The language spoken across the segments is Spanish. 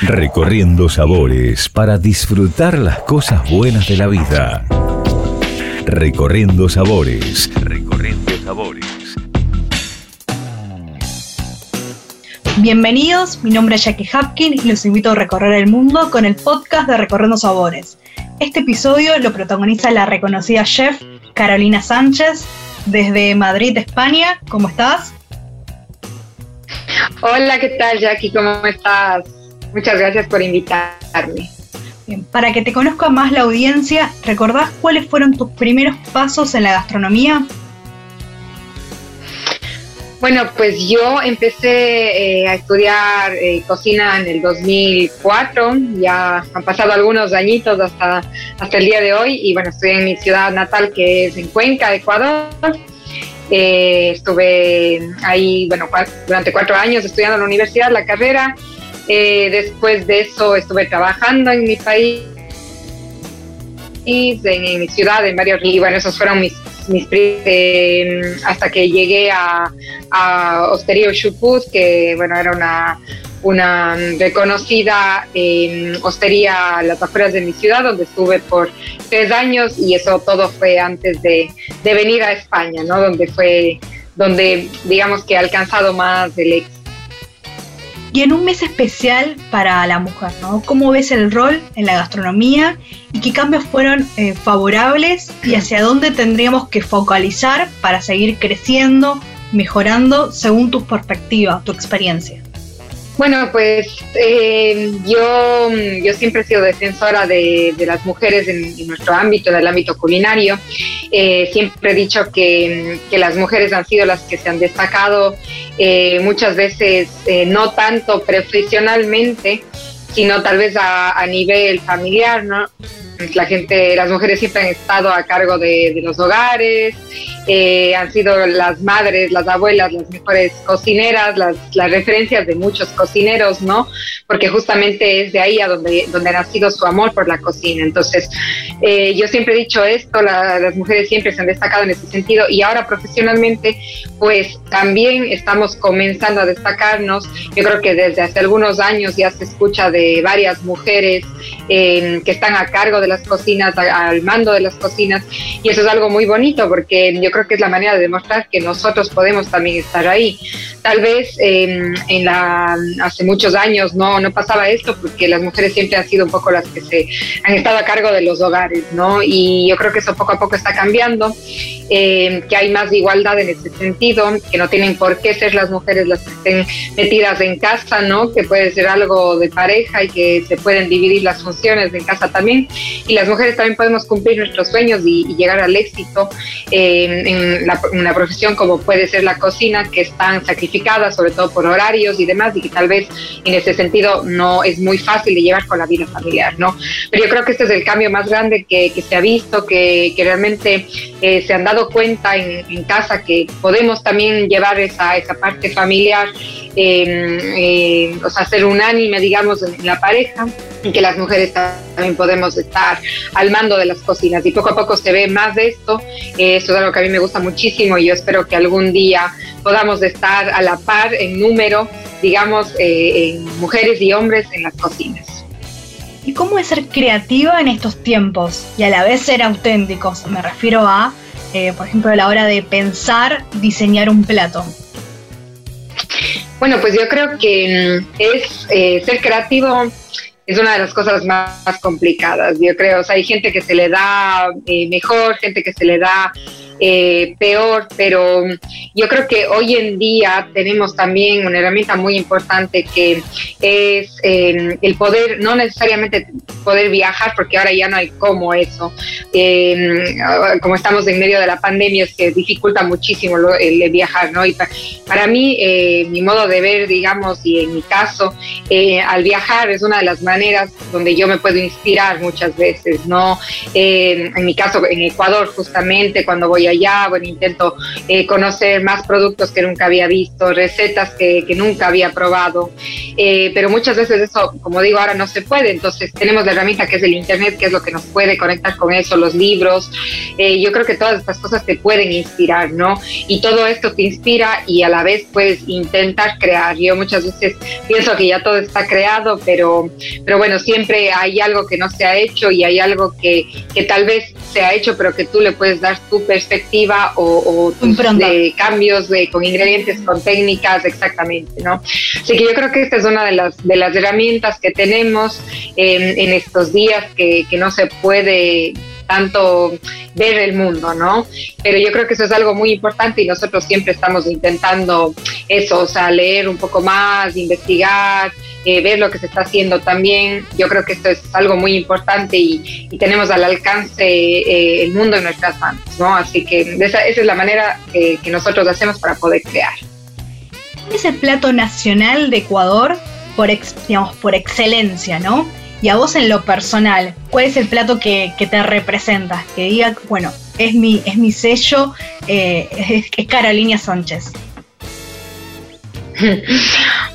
Recorriendo sabores para disfrutar las cosas buenas de la vida. Recorriendo sabores. Recorriendo sabores. Bienvenidos, mi nombre es Jackie Hapkin y los invito a recorrer el mundo con el podcast de Recorriendo Sabores. Este episodio lo protagoniza la reconocida chef Carolina Sánchez desde Madrid, España. ¿Cómo estás? Hola, ¿qué tal Jackie? ¿Cómo estás? Muchas gracias por invitarme. para que te conozca más la audiencia, ¿recordás cuáles fueron tus primeros pasos en la gastronomía? Bueno, pues yo empecé eh, a estudiar eh, cocina en el 2004, ya han pasado algunos añitos hasta, hasta el día de hoy y bueno, estoy en mi ciudad natal que es en Cuenca, Ecuador. Eh, estuve ahí, bueno, durante cuatro años estudiando en la universidad, la carrera. Después de eso estuve trabajando en mi país, en, mi ciudad, en varios... Y bueno, esos fueron mis, mis eh, hasta que llegué a, a Hostería que bueno, era una, una reconocida eh, hostería a las afueras de mi ciudad, donde estuve por tres años y eso todo fue antes de, de venir a España, ¿no? Donde fue, donde digamos que he alcanzado más del éxito y en un mes especial para la mujer, ¿no? ¿Cómo ves el rol en la gastronomía y qué cambios fueron eh, favorables y hacia dónde tendríamos que focalizar para seguir creciendo, mejorando según tus perspectivas, tu experiencia? Bueno, pues eh, yo, yo siempre he sido defensora de, las mujeres en, nuestro ámbito, en el ámbito culinario. Eh, siempre he dicho que, las mujeres han sido las que se han destacado eh, muchas veces, no tanto profesionalmente, sino tal vez a, a nivel familiar, ¿no? La gente, las mujeres siempre han estado a cargo de, de los hogares, eh, han sido las madres, las abuelas, las mejores cocineras, las, las, referencias de muchos cocineros, ¿no? Porque justamente es de ahí a donde, donde ha nacido su amor por la cocina. Entonces, eh, yo siempre he dicho esto, las mujeres siempre se han destacado en ese sentido y ahora profesionalmente, pues también estamos comenzando a destacarnos. Yo creo que desde hace algunos años ya se escucha de varias mujeres eh, que están a cargo de las cocinas, al mando de las cocinas y eso es algo muy bonito porque yo creo que es la manera de demostrar que nosotros podemos también estar ahí. Tal vez em, en la, hace muchos años no, no pasaba esto porque las mujeres siempre han sido un poco las que se han estado a cargo de los hogares, ¿no? Y yo creo que eso poco a poco está cambiando, em, que hay más igualdad en ese sentido, que no tienen por qué ser las mujeres las que estén metidas en casa, ¿no? Que puede ser algo de pareja y que se pueden dividir las funciones en casa también. Y las mujeres también podemos cumplir nuestros sueños y, llegar al éxito. Eh, en, una profesión como puede ser la cocina, que están sacrificadas sobre todo por horarios y demás, y que tal vez en ese sentido no es muy fácil de llevar con la vida familiar, ¿no? Pero yo creo que este es el cambio más grande que, se ha visto, que, que realmente eh, se han dado cuenta en, en, casa que podemos también llevar esa, esa parte familiar, eh, o sea, ser unánime, digamos, en la pareja y que las mujeres también podemos estar al mando de las cocinas y poco a poco se ve más de esto. Eh, es algo que a mí me gusta muchísimo y yo espero que algún día podamos estar a la par en número, digamos, eh, en mujeres y hombres en las cocinas. ¿Y cómo es ser creativa en estos tiempos y a la vez ser auténticos? Me refiero a, eh, por ejemplo, a la hora de pensar, diseñar un plato. Bueno, pues yo creo que mm, es ser creativo es una de las cosas más, complicadas, yo creo. O sea, hay gente que se le da eh, mejor, gente que se le da eh, peor, pero yo creo que hoy en día tenemos también una herramienta muy importante que es em, el poder, no necesariamente poder viajar, porque ahora ya no hay como eso. Em, como estamos en medio de la pandemia, que dificulta muchísimo el, viajar, ¿no? Y para, mí, eh, mi modo de ver, digamos, y en mi caso, eh, al viajar es una de las maneras donde yo me puedo inspirar muchas veces, ¿no? Em, en mi caso, en Ecuador, justamente, cuando voy allá, bueno, intento eh, conocer más productos que nunca había visto, recetas que, que nunca había probado, eh, pero muchas veces eso, como digo, ahora no se puede, entonces tenemos la herramienta que es el Internet, que es lo que nos puede conectar con eso, los libros, eh, yo creo que todas estas cosas te pueden inspirar, ¿no? Y todo esto te inspira y a la vez puedes intentar crear. Yo muchas veces pienso que ya todo está creado, pero, pero bueno, siempre hay algo que no se ha hecho y hay algo que, que tal vez se ha hecho, pero que tú le puedes dar tu perspectiva o, tus de cambios de, con ingredientes, con técnicas, exactamente, ¿no? Así que yo creo que esta es una de las, de las herramientas que tenemos en, en estos días que, que no se puede tanto ver el mundo, ¿no? Pero yo creo que eso es algo muy importante y nosotros siempre estamos intentando eso, o sea, leer un poco más, investigar, eh, ver lo que se está haciendo también. Yo creo que esto es algo muy importante y, tenemos al alcance eh, el mundo en nuestras manos, ¿no? Así que esa, es la manera que, nosotros hacemos para poder crear. ¿Cuál es el plato nacional de Ecuador por, digamos, por excelencia, ¿no? Y a vos en lo personal, ¿cuál es el plato que, te representa? Que diga, bueno, es mi, es mi sello, eh, es, Carolina Sánchez.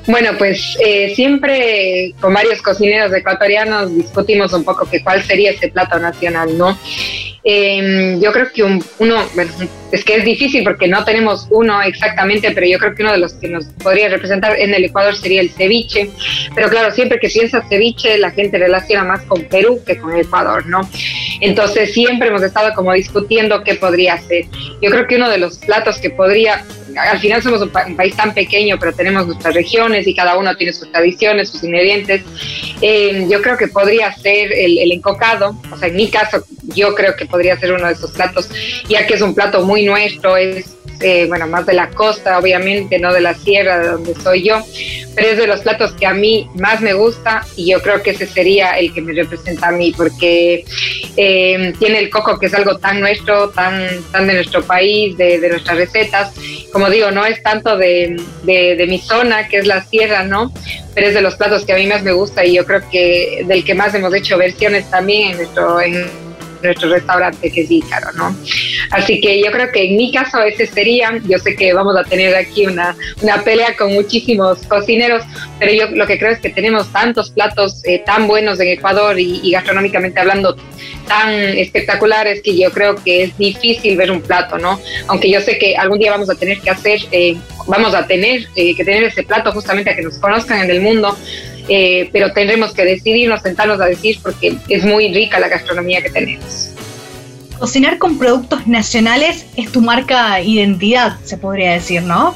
Bueno, pues eh, siempre con varios cocineros ecuatorianos discutimos un poco que cuál sería ese plato nacional, ¿no? Em, yo creo que uno, bueno, es que es difícil porque no tenemos uno exactamente, pero yo creo que uno de los que nos podría representar en el Ecuador sería el ceviche. Pero claro, siempre que piensas ceviche, la gente relaciona más con Perú que con Ecuador, ¿no? Entonces siempre hemos estado como discutiendo qué podría ser. Yo creo que uno de los platos que podría, al final somos un, país tan pequeño, pero tenemos nuestras regiones y cada uno tiene sus tradiciones, sus ingredientes. Em, yo creo que podría ser el, el encocado, o sea, en mi caso, yo creo que podría ser uno de esos platos, ya que es un plato muy nuestro, es eh, bueno, más de la costa, obviamente, no de la sierra de donde soy yo, pero es de los platos que a mí más me gusta y yo creo que ese sería el que me representa a mí, porque eh, tiene el coco que es algo tan nuestro, tan, tan de nuestro país, de, nuestras recetas. Como digo, no es tanto de, de, mi zona, que es la sierra, ¿no? Pero es de los platos que a mí más me gusta y yo creo que del que más hemos hecho versiones también en nuestro... nuestro restaurante que Ícaro, ¿no? Así que yo creo que en mi caso ese sería, yo sé que vamos a tener aquí una, una pelea con muchísimos cocineros, pero yo lo que creo es que tenemos tantos platos eh, tan buenos en Ecuador y, gastronómicamente hablando tan espectaculares que yo creo que es difícil ver un plato, ¿no? Aunque yo sé que algún día vamos a tener que hacer, eh, vamos a tener eh, que tener ese plato justamente a que nos conozcan en el mundo, eh, pero tendremos que decidirnos, sentarnos a decir, porque es muy rica la gastronomía que tenemos. Cocinar con productos nacionales es tu marca identidad, se podría decir, ¿no?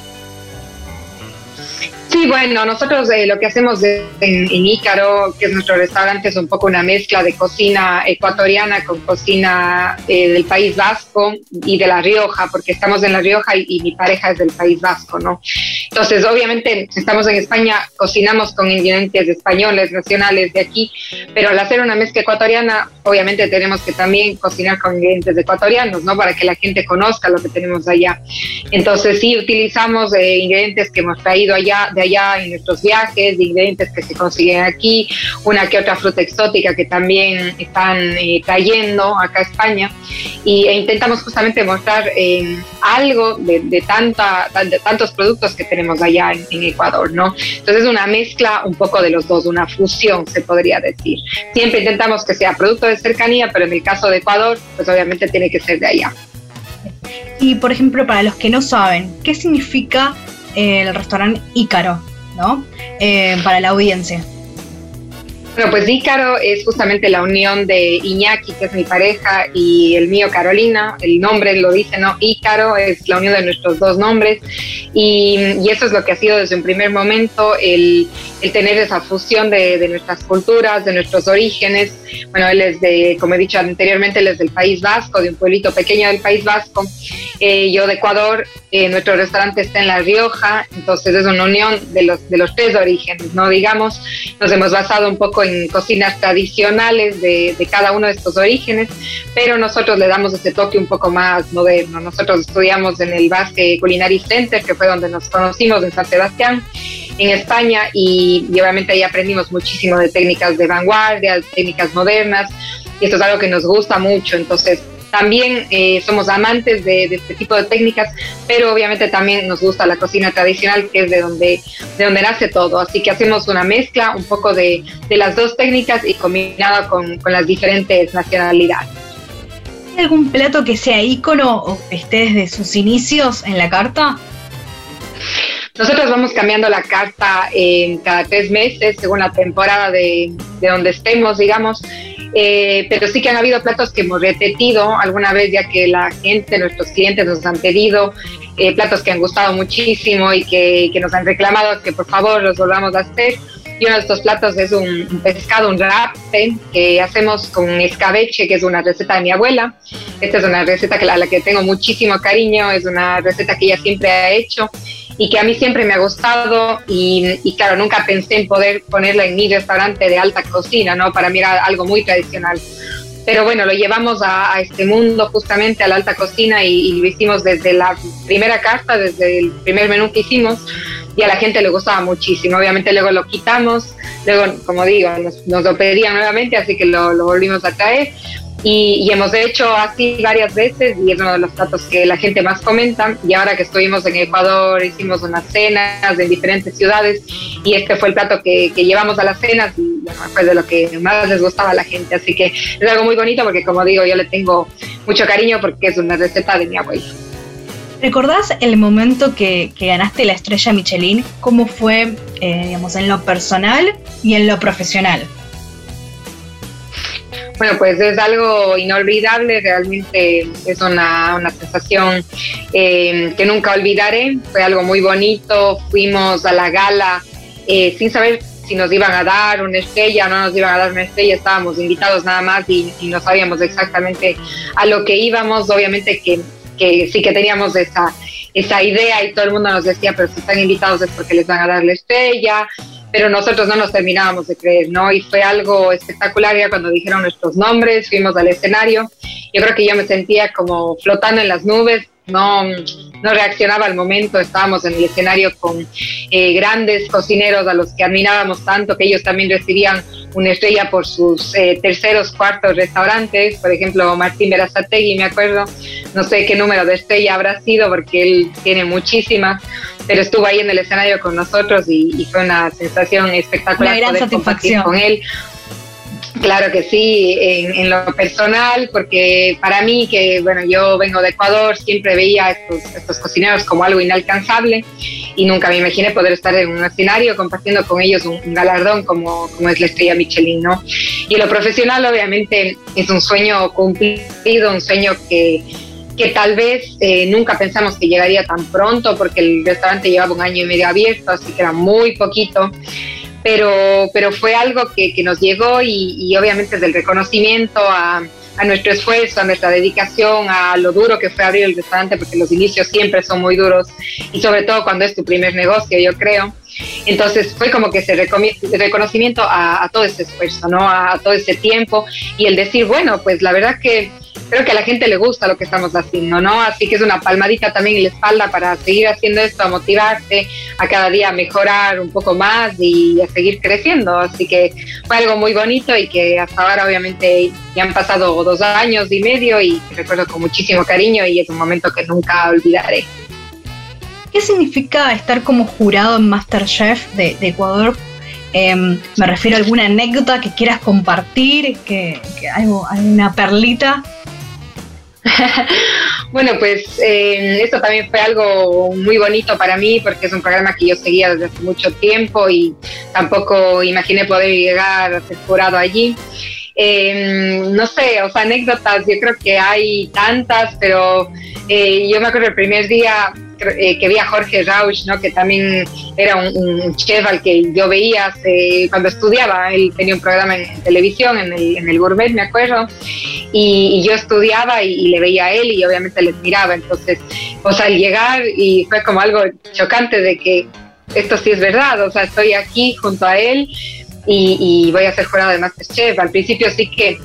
Sí, bueno, nosotros eh, lo que hacemos en, en, Ícaro, que es nuestro restaurante, es un poco una mezcla de cocina ecuatoriana con cocina eh, del País Vasco y de La Rioja, porque estamos en La Rioja y, y, mi pareja es del País Vasco, ¿no? Entonces, obviamente, estamos en España, cocinamos con ingredientes españoles, nacionales de aquí, pero al hacer una mezcla ecuatoriana, obviamente tenemos que también cocinar con ingredientes ecuatorianos, ¿no? Para que la gente conozca lo que tenemos allá. Entonces, sí, utilizamos eh, ingredientes que hemos traído allá de allá en nuestros viajes, ingredientes que se consiguen aquí, una que otra fruta exótica que también están eh, trayendo acá a España y, e intentamos justamente mostrar eh, algo de, de, tanta, de tantos productos que tenemos allá en, en, Ecuador, ¿no? Entonces es una mezcla un poco de los dos, una fusión se podría decir. Siempre intentamos que sea producto de cercanía, pero en el caso de Ecuador, pues obviamente tiene que ser de allá. Y por ejemplo, para los que no saben, ¿qué significa el restaurante Ícaro, ¿no? Eh, para la audiencia. Bueno, pues Ícaro es justamente la unión de Iñaki, que es mi pareja, y el mío, Carolina. El nombre lo dice, ¿no? Ícaro es la unión de nuestros dos nombres. Y, y eso es lo que ha sido desde un primer momento el, el tener esa fusión de, de, nuestras culturas, de nuestros orígenes. Bueno, él es de, como he dicho anteriormente, él es del País Vasco, de un pueblito pequeño del País Vasco. Eh, yo de Ecuador, eh, nuestro restaurante está en La Rioja, entonces es una unión de los, de los tres orígenes, ¿no? Digamos, nos hemos basado un poco en cocinas tradicionales de, de cada uno de estos orígenes, pero nosotros le damos ese toque un poco más moderno. Nosotros estudiamos en el Basque Culinary Center, que fue donde nos conocimos en San Sebastián, en España, y, y obviamente ahí aprendimos muchísimo de técnicas de vanguardia, técnicas modernas, y esto es algo que nos gusta mucho, entonces también eh, somos amantes de, este tipo de técnicas, pero obviamente también nos gusta la cocina tradicional, que es de donde, de donde nace todo. Así que hacemos una mezcla un poco de, las dos técnicas y combinada con, con las diferentes nacionalidades. ¿Hay algún plato que sea ícono o esté desde sus inicios en la carta? Nosotros vamos cambiando la carta eh, cada tres meses según la temporada de, donde estemos, digamos. Eh, pero sí que han habido platos que hemos repetido alguna vez, ya que la gente, nuestros clientes nos han pedido eh, platos que han gustado muchísimo y que, que, nos han reclamado que por favor los volvamos a hacer. Y uno de estos platos es un, pescado, un rape, que hacemos con escabeche, que es una receta de mi abuela. Esta es una receta que, a la que tengo muchísimo cariño, es una receta que ella siempre ha hecho y que a mí siempre me ha gustado y, claro, nunca pensé en poder ponerla en mi restaurante de alta cocina, ¿no? Para mí era algo muy tradicional. Pero bueno, lo llevamos a, este mundo justamente a la alta cocina y, lo hicimos desde la primera carta, desde el primer menú que hicimos y a la gente le gustaba muchísimo. Obviamente luego lo quitamos, luego, como digo, nos, lo pedían nuevamente, así que lo, lo volvimos a traer y, hemos hecho así varias veces y es uno de los platos que la gente más comenta. Y ahora que estuvimos en Ecuador, hicimos unas cenas en diferentes ciudades y este fue el plato que, llevamos a las cenas y fue de lo que más les gustaba a la gente. Así que es algo muy bonito porque, como digo, yo le tengo mucho cariño porque es una receta de mi abuelo. ¿Recordás el momento que, ganaste la estrella Michelin? ¿Cómo fue, eh, digamos, en lo personal y en lo profesional? Bueno, pues es algo inolvidable, realmente es una, sensación eh, que nunca olvidaré, fue algo muy bonito, fuimos a la gala eh, sin saber si nos iban a dar una estrella o no nos iban a dar una estrella, estábamos invitados nada más y, no sabíamos exactamente a lo que íbamos, obviamente que, que sí que teníamos esa, esa idea y todo el mundo nos decía, pero si están invitados es porque les van a dar la estrella, pero nosotros no nos terminábamos de creer, ¿no? Y fue algo espectacular ya cuando dijeron nuestros nombres, fuimos al escenario, yo creo que yo me sentía como flotando en las nubes, no, no reaccionaba al momento, estábamos en el escenario con eh, grandes cocineros a los que admirábamos tanto, que ellos también recibían una estrella por sus eh, terceros, cuartos restaurantes, por ejemplo Martín Berazategui, me acuerdo, no sé qué número de estrella habrá sido porque él tiene muchísimas, pero estuvo ahí en el escenario con nosotros y, fue una sensación espectacular una gran satisfacción con él. Claro que sí, en, lo personal, porque para mí, que bueno, yo vengo de Ecuador, siempre veía a estos, estos, cocineros como algo inalcanzable y nunca me imaginé poder estar en un escenario compartiendo con ellos un, galardón como, como, es la estrella Michelin, ¿no? Y en lo profesional, obviamente, es un sueño cumplido, un sueño que, que tal vez eh, nunca pensamos que llegaría tan pronto porque el restaurante llevaba un año y medio abierto, así que era muy poquito, pero, pero fue algo que, nos llegó y, y, obviamente del reconocimiento a, nuestro esfuerzo, a nuestra dedicación, a lo duro que fue abrir el restaurante, porque los inicios siempre son muy duros y sobre todo cuando es tu primer negocio, yo creo. Entonces fue como que ese reconocimiento a, a todo ese esfuerzo, ¿no? A, a todo ese tiempo y el decir, bueno, pues la verdad que creo que a la gente le gusta lo que estamos haciendo, ¿no? Así que es una palmadita también en la espalda para seguir haciendo esto, a motivarte a cada día mejorar un poco más y a seguir creciendo. Así que fue algo muy bonito y que hasta ahora obviamente ya han pasado dos años y medio y recuerdo con muchísimo cariño y es un momento que nunca olvidaré. ¿Qué significa estar como jurado en Masterchef de, Ecuador em, me refiero a alguna anécdota que quieras compartir, que, que algo, alguna perlita bueno, pues eh, esto también fue algo muy bonito para mí porque es un programa que yo seguía desde hace mucho tiempo y tampoco imaginé poder llegar a ser jurado allí. Eh, no sé, o sea, anécdotas, yo creo que hay tantas, pero eh, yo me acuerdo el primer día eh, que vi a Jorge Rausch, ¿no? que también era un, chef al que yo veía cuando estudiaba. Él tenía un programa en, televisión, en el, en el, Gourmet, me acuerdo, y, yo estudiaba y, le veía a él y obviamente le miraba. Entonces, pues al llegar y fue como algo chocante de que esto sí es verdad, o sea, estoy aquí junto a él y, voy a ser jurado de Masterchef. Al principio sí que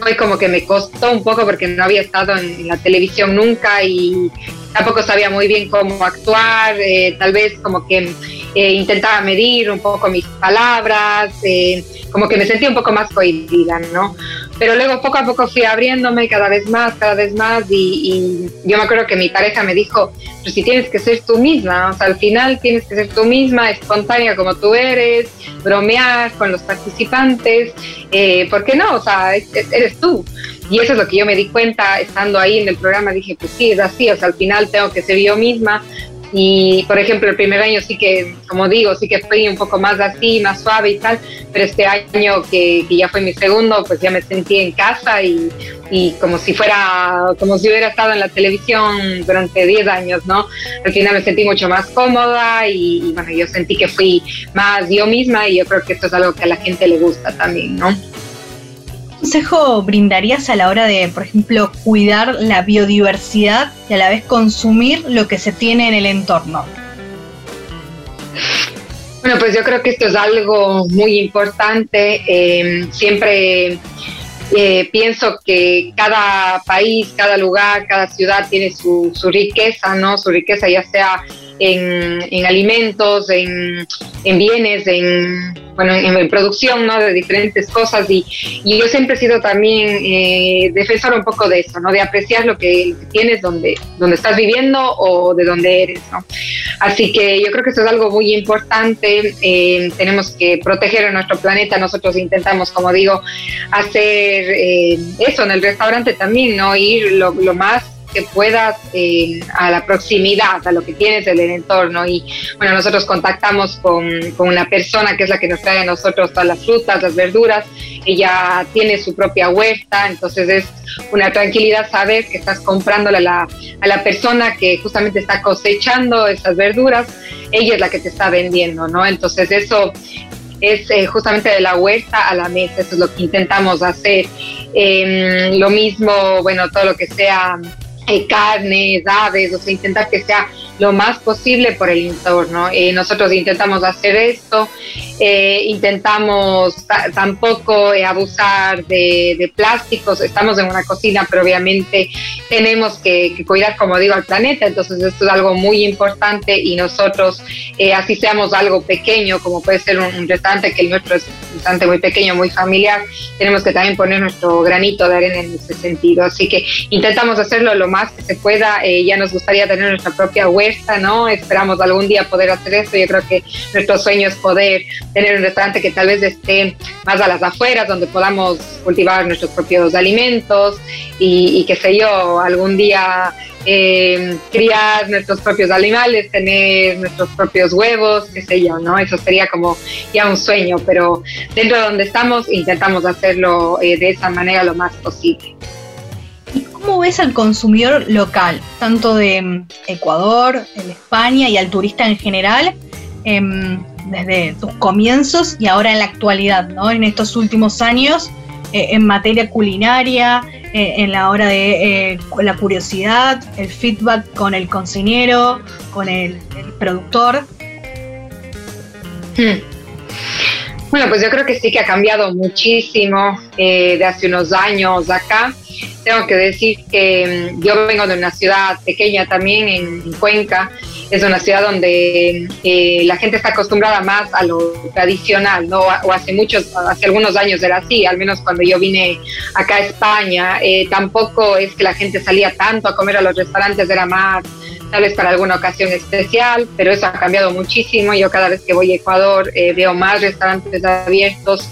fue como que me costó un poco porque no había estado en, la televisión nunca y tampoco sabía muy bien cómo actuar, eh, tal vez como que eh, intentaba medir un poco mis palabras, eh, como que me sentía un poco más cohibida, ¿no? Pero luego poco a poco fui abriéndome cada vez más, cada vez más y, yo me acuerdo que mi pareja me dijo, pero si tienes que ser tú misma, o sea, al final tienes que ser tú misma, espontánea como tú eres, bromear con los participantes, eh, ¿por qué no? O sea, eres tú. Y eso es lo que yo me di cuenta estando ahí en el programa. Dije, pues sí, es así, o sea, al final tengo que ser yo misma. Y, por ejemplo, el primer año sí que, como digo, sí que fui un poco más así, más suave y tal, pero este año que, ya fue mi segundo, pues ya me sentí en casa y, y, como si fuera, como si hubiera estado en la televisión durante 10 años, ¿no? Al final me sentí mucho más cómoda y, y, bueno, yo sentí que fui más yo misma y yo creo que esto es algo que a la gente le gusta también, ¿no? Consejo brindarías a la hora de, por ejemplo, cuidar la biodiversidad y a la vez consumir lo que se tiene en el entorno? Bueno, pues yo creo que esto es algo muy importante. Eh, siempre eh, pienso que cada país, cada lugar, cada ciudad tiene su riqueza, ¿no? Su riqueza ya sea en, alimentos, en, bienes, en, bueno, en, producción ¿no? de diferentes cosas y, yo siempre he sido también eh, defensor un poco de eso, ¿no? de apreciar lo que, tienes donde, donde estás viviendo o de donde eres. ¿no? Así que yo creo que eso es algo muy importante, eh, tenemos que proteger a nuestro planeta, nosotros intentamos, como digo, hacer eh, eso en el restaurante también, ¿no? ir lo más que puedas eh, a la proximidad, a lo que tienes en el entorno. Y bueno, nosotros contactamos con, con, una persona que es la que nos trae a nosotros todas las frutas, las verduras. Ella tiene su propia huerta, entonces es una tranquilidad saber que estás comprándole a la, a la persona que justamente está cosechando esas verduras. Ella es la que te está vendiendo, ¿no? Entonces eso es eh, justamente de la huerta a la mesa, eso es lo que intentamos hacer. Em, lo mismo, bueno, todo lo que sea eh, carnes, aves, o sea, intentar que sea lo más posible por el entorno. Eh, nosotros intentamos hacer esto, eh, intentamos tampoco abusar de, plásticos, estamos en una cocina, pero obviamente tenemos que, cuidar, como digo, al planeta, entonces esto es algo muy importante y nosotros, así seamos algo pequeño, como puede ser un, restaurante, que el nuestro es un restaurante muy pequeño, muy familiar, tenemos que también poner nuestro granito de arena en ese sentido. Así que intentamos hacerlo lo más que se pueda. Eh, ya nos gustaría tener nuestra propia huerta, ¿no? Esperamos algún día poder hacer esto. Yo creo que nuestro sueño es poder tener un restaurante que tal vez esté más a las afueras, donde podamos cultivar nuestros propios alimentos y, qué sé yo, algún día eh, criar nuestros propios animales, tener nuestros propios huevos, qué sé yo, ¿no? Eso sería como ya un sueño, pero dentro de donde estamos intentamos hacerlo eh, de esa manera lo más posible. ¿Cómo ves al consumidor local, tanto de mm, Ecuador, de España y al turista en general, em, desde tus comienzos y ahora en la actualidad, ¿no? en estos últimos años, eh, en materia culinaria, eh, en la hora de eh, la curiosidad, el feedback con el cocinero, con el, productor? Hmm. Bueno, pues yo creo que sí que ha cambiado muchísimo de hace unos años acá tengo que decir que mm, yo vengo de una ciudad pequeña también en, Cuenca. Es una ciudad donde eh, la gente está acostumbrada más a lo tradicional, ¿no? O hace muchos, hace algunos años era así, al menos cuando yo vine acá a España. Eh, tampoco es que la gente salía tanto a comer a los restaurantes, era más tal vez para alguna ocasión especial, pero eso ha cambiado muchísimo. Yo cada vez que voy a Ecuador eh, veo más restaurantes abiertos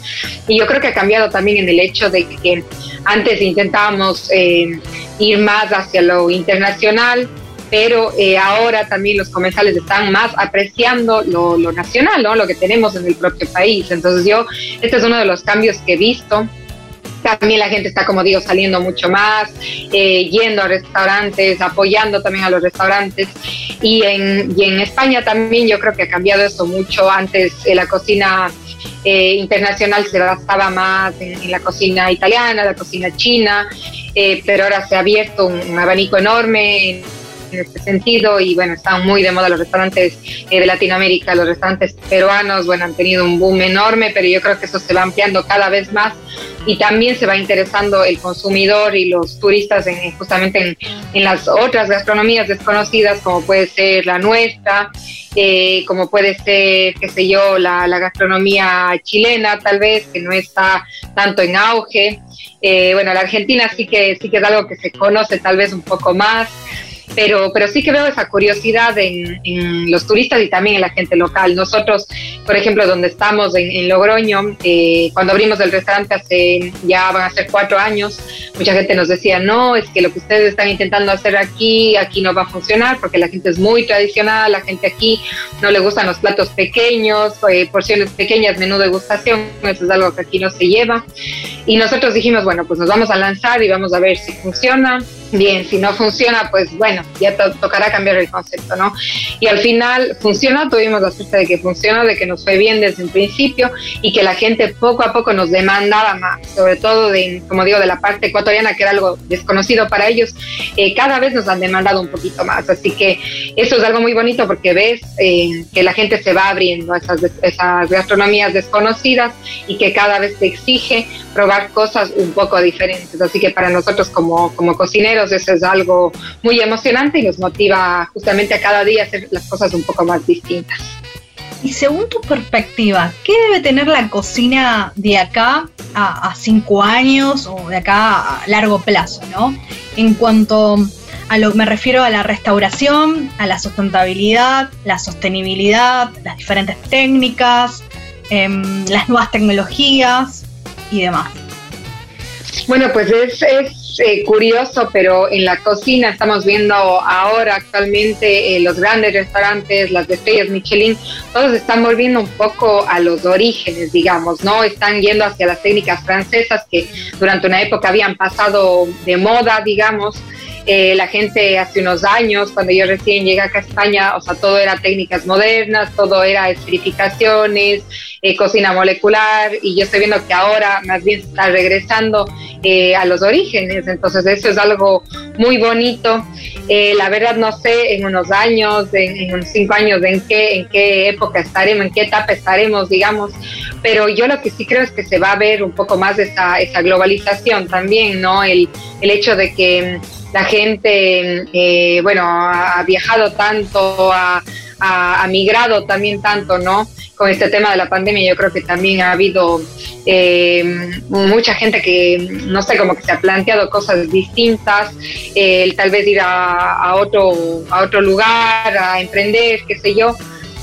y yo creo que ha cambiado también en el hecho de que antes intentábamos eh, ir más hacia lo internacional, pero eh, ahora también los comensales están más apreciando lo, lo nacional, ¿no? lo que tenemos en el propio país. Entonces yo, este es uno de los cambios que he visto también la gente está, como digo, saliendo mucho más, eh, yendo a restaurantes, apoyando también a los restaurantes. Y en, y en España también yo creo que ha cambiado eso mucho. Antes eh, la cocina eh, internacional se basaba más en, la cocina italiana, la cocina china, pero ahora se ha abierto un, abanico enorme en, este sentido. Y bueno, están muy de moda los restaurantes de Latinoamérica, los restaurantes peruanos, bueno, han tenido un boom enorme, pero yo creo que eso se va ampliando cada vez más. Y también se va interesando el consumidor y los turistas en, justamente en, las otras gastronomías desconocidas, como puede ser la nuestra, eh, como puede ser, qué sé yo, la, la, gastronomía chilena, tal vez, que no está tanto en auge. Eh, bueno, la Argentina sí que, sí que es algo que se conoce tal vez un poco más pero, pero sí que veo esa curiosidad en, los turistas y también en la gente local. Nosotros, por ejemplo, donde estamos en, Logroño, eh, cuando abrimos el restaurante hace ya van a ser cuatro años, mucha gente nos decía, no, es que lo que ustedes están intentando hacer aquí, aquí no va a funcionar porque la gente es muy tradicional, la gente aquí no le gustan los platos pequeños, eh, porciones pequeñas, menú degustación, eso es algo que aquí no se lleva. Y nosotros dijimos, bueno, pues nos vamos a lanzar y vamos a ver si funciona bien, si no funciona, pues bueno, ya tocará cambiar el concepto, ¿no? Y al final funciona, tuvimos la suerte de que funcionó, de que nos fue bien desde el principio y que la gente poco a poco nos demandaba más, sobre todo de, como digo, de la parte ecuatoriana, que era algo desconocido para ellos, eh, cada vez nos han demandado un poquito más. Así que eso es algo muy bonito porque ves eh, que la gente se va abriendo a esas, esas gastronomías desconocidas y que cada vez te exige probar cosas un poco diferentes. Así que para nosotros como, como cocineros, eso es algo muy emocionante y nos motiva justamente a cada día hacer las cosas un poco más distintas. Y según tu perspectiva, ¿qué debe tener la cocina de acá a, cinco años o de acá a largo plazo, ¿no? En cuanto a lo me refiero a la restauración, a la sustentabilidad, la sostenibilidad, las diferentes técnicas, em, las nuevas tecnologías y demás. Bueno, pues es, eh, curioso, pero en la cocina estamos viendo ahora actualmente eh, los grandes restaurantes, las estrellas Michelin, todos están volviendo un poco a los orígenes, digamos, ¿no? Están yendo hacia las técnicas francesas que durante una época habían pasado de moda, digamos. Eh, la gente hace unos años, cuando yo recién llegué acá a España, o sea, todo era técnicas modernas, todo era esferificaciones, eh, cocina molecular, y yo estoy viendo que ahora más bien se está regresando eh, a los orígenes, entonces eso es algo muy bonito. la verdad no sé en unos años, en, unos cinco años, en qué, en qué época estaremos, en qué etapa estaremos, digamos, pero yo lo que sí creo es que se va a ver un poco más esa, esa globalización también, ¿no? El, el hecho de que la gente, eh, bueno, ha, viajado tanto, ha, migrado también tanto, ¿no? Con este tema de la pandemia, yo creo que también ha habido eh, mucha gente que, no sé, como que se ha planteado cosas distintas, el tal vez ir a, otro, a otro lugar, a emprender, qué sé yo.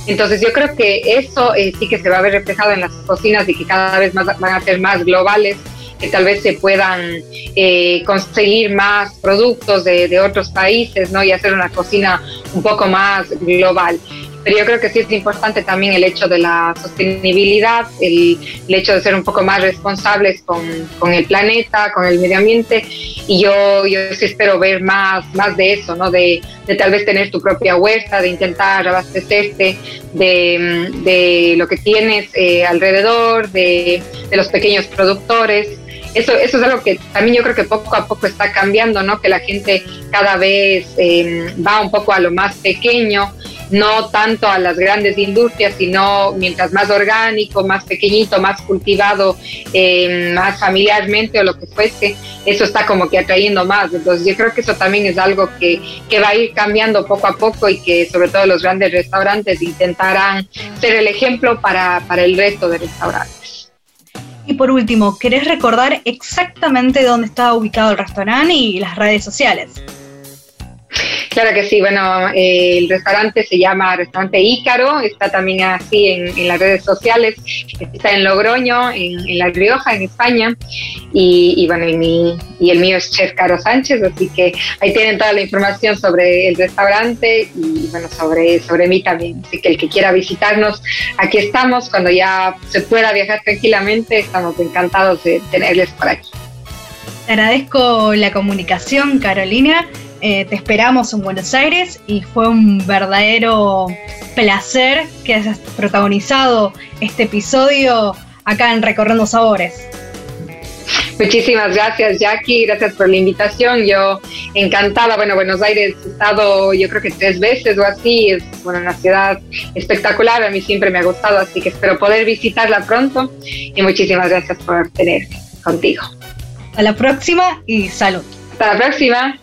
Entonces yo creo que eso eh, sí que se va a ver reflejado en las cocinas y que cada vez más van a ser más globales que tal vez se puedan eh, conseguir más productos de, otros países, ¿no? Y hacer una cocina un poco más global. Pero yo creo que sí es importante también el hecho de la sostenibilidad, el, hecho de ser un poco más responsables con, con, el planeta, con el medio ambiente. Y yo, yo sí espero ver más, más de eso, ¿no? De, de tal vez tener tu propia huerta, de intentar abastecerte de, de lo que tienes eh, alrededor, de, de los pequeños productores eso, eso es algo que también yo creo que poco a poco está cambiando, ¿no? Que la gente cada vez em, va un poco a lo más pequeño, no tanto a las grandes industrias, sino mientras más orgánico, más pequeñito, más cultivado, em, más familiarmente o lo que fuese, eso está como que atrayendo más. Entonces yo creo que eso también es algo que, que va a ir cambiando poco a poco y que sobre todo los grandes restaurantes intentarán ser el ejemplo para, para el resto de restaurantes. Y por último, ¿querés recordar exactamente dónde está ubicado el restaurante y las redes sociales? Claro que sí, bueno, eh, el restaurante se llama Restaurante Ícaro, está también así en, las redes sociales, está en Logroño, en, La Rioja, en España, y, bueno, y, y, el mío es Chef Caro Sánchez, así que ahí tienen toda la información sobre el restaurante y bueno, sobre, sobre mí también, así que el que quiera visitarnos, aquí estamos, cuando ya se pueda viajar tranquilamente, estamos encantados de tenerles por aquí. Te agradezco la comunicación, Carolina. Eh, te esperamos en Buenos Aires y fue un verdadero placer que hayas protagonizado este episodio acá en Recorriendo Sabores. Muchísimas gracias Jackie, gracias por la invitación. Yo encantada, bueno, Buenos Aires he estado yo creo que tres veces o así, es bueno, una ciudad espectacular, a mí siempre me ha gustado, así que espero poder visitarla pronto y muchísimas gracias por tenerme. contigo. Hasta la próxima y salud. Hasta la próxima.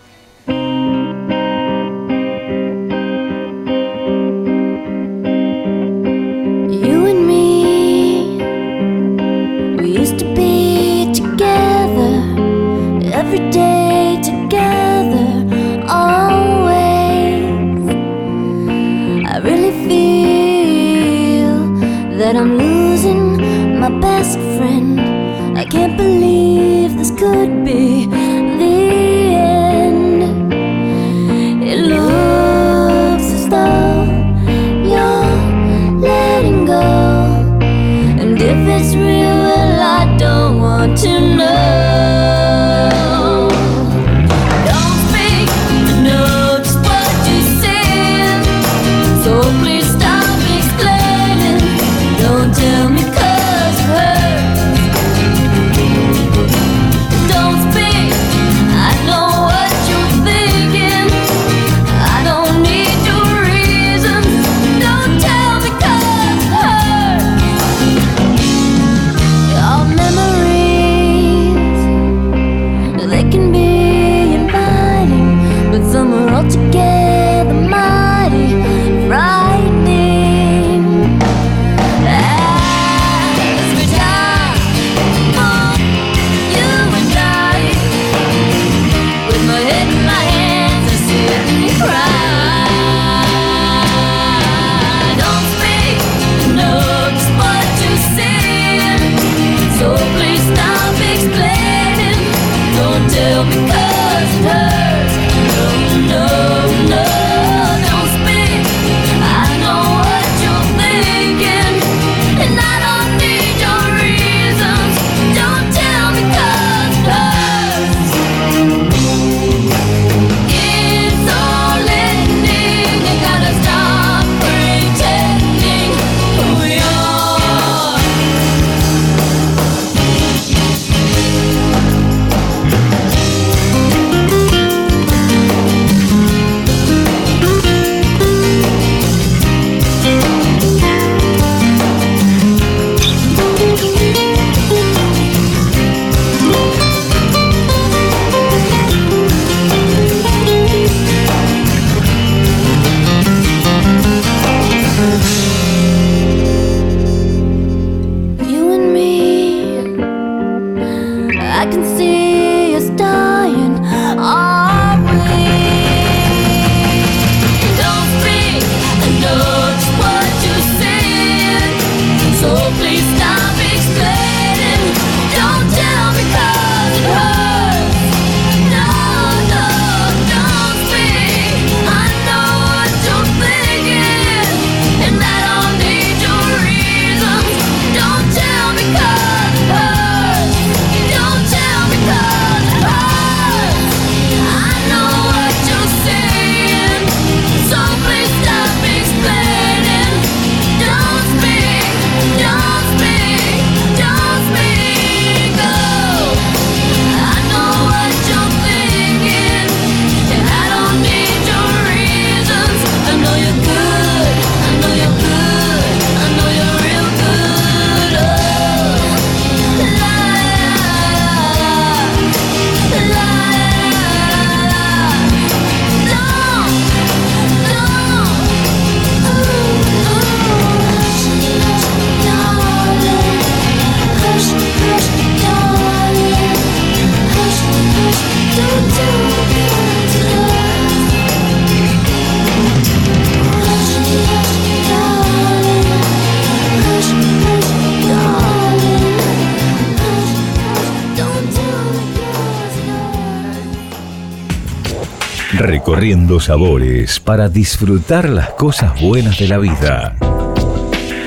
Recorriendo sabores para disfrutar las cosas buenas de la vida.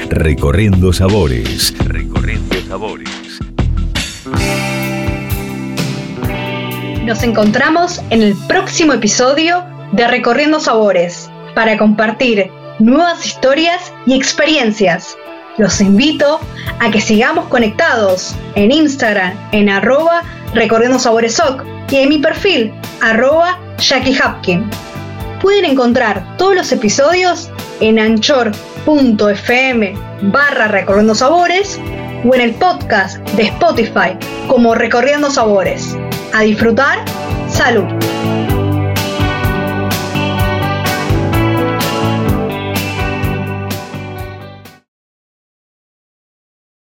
Recorriendo sabores. Recorriendo sabores. Nos encontramos en el próximo episodio de Recorriendo Sabores para compartir nuevas historias y experiencias. Los invito a que sigamos conectados en Instagram en arroba Recorriendo Sabores y en mi perfil arroba Jackie Hapkin. Pueden encontrar todos los episodios en anchor.fm barra recorriendo sabores o en el podcast de Spotify como Recorriendo Sabores. A disfrutar, salud.